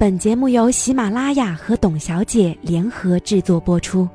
本节目由喜马拉雅和董小姐联合制作播出。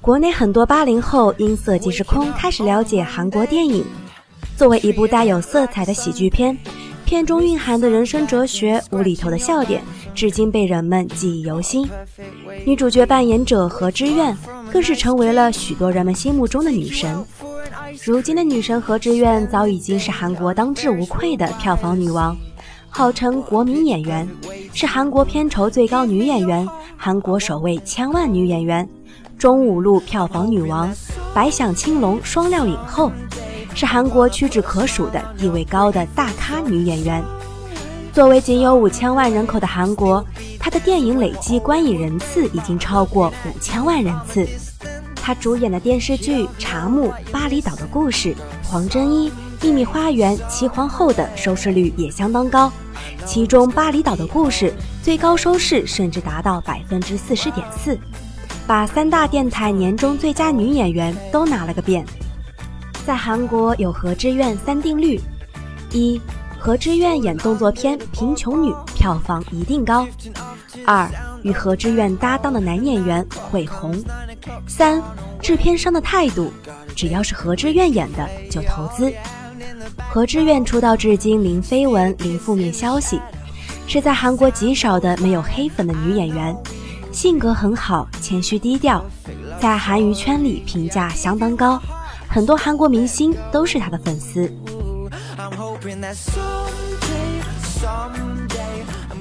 国内很多八零后因《色即是空》开始了解韩国电影。作为一部带有色彩的喜剧片，片中蕴含的人生哲学、无厘头的笑点，至今被人们记忆犹新。女主角扮演者何知苑。更是成为了许多人们心目中的女神。如今的女神何志苑早已经是韩国当之无愧的票房女王，号称国民演员，是韩国片酬最高女演员，韩国首位千万女演员，中五路票房女王，百想青龙双料影后，是韩国屈指可数的地位高的大咖女演员。作为仅有五千万人口的韩国。他的电影累计观影人次已经超过五千万人次。他主演的电视剧《茶木》《巴厘岛的故事》《黄真伊》《秘密花园》《齐皇后》的收视率也相当高，其中《巴厘岛的故事》最高收视甚至达到百分之四十点四，把三大电台年终最佳女演员都拿了个遍。在韩国有何之苑三定律：一、何之苑演动作片《贫穷女》票房一定高。二与何之苑搭档的男演员会红。三制片商的态度，只要是何之苑演的就投资。何之苑出道至今零绯闻零负面消息，是在韩国极少的没有黑粉的女演员，性格很好，谦虚低调，在韩娱圈里评价相当高，很多韩国明星都是她的粉丝。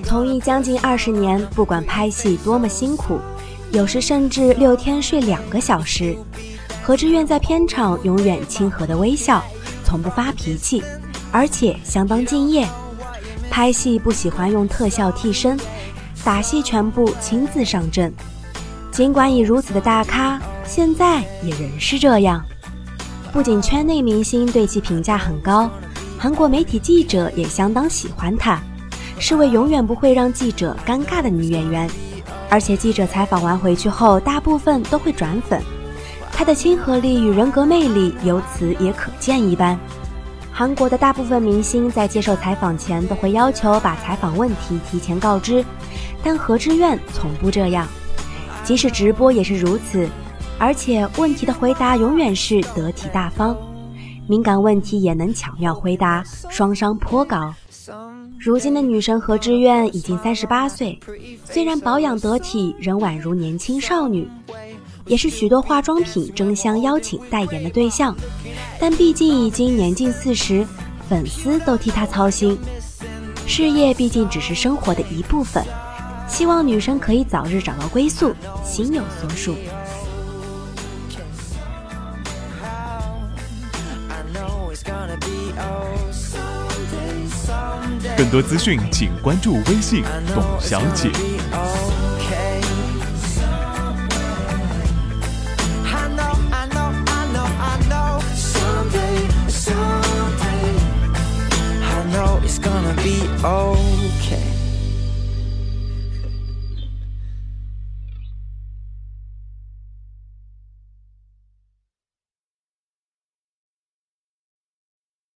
从艺将近二十年，不管拍戏多么辛苦，有时甚至六天睡两个小时，何志远在片场永远亲和的微笑，从不发脾气，而且相当敬业。拍戏不喜欢用特效替身，打戏全部亲自上阵。尽管已如此的大咖，现在也仍是这样。不仅圈内明星对其评价很高，韩国媒体记者也相当喜欢她。是位永远不会让记者尴尬的女演员，而且记者采访完回去后，大部分都会转粉。她的亲和力与人格魅力由此也可见一斑。韩国的大部分明星在接受采访前都会要求把采访问题提前告知，但何志苑从不这样，即使直播也是如此，而且问题的回答永远是得体大方，敏感问题也能巧妙回答，双商颇高。如今的女神何志苑已经三十八岁，虽然保养得体，仍宛如年轻少女，也是许多化妆品争相邀请代言的对象。但毕竟已经年近四十，粉丝都替她操心。事业毕竟只是生活的一部分，希望女神可以早日找到归宿，心有所属。更多资讯请关注微信董小姐。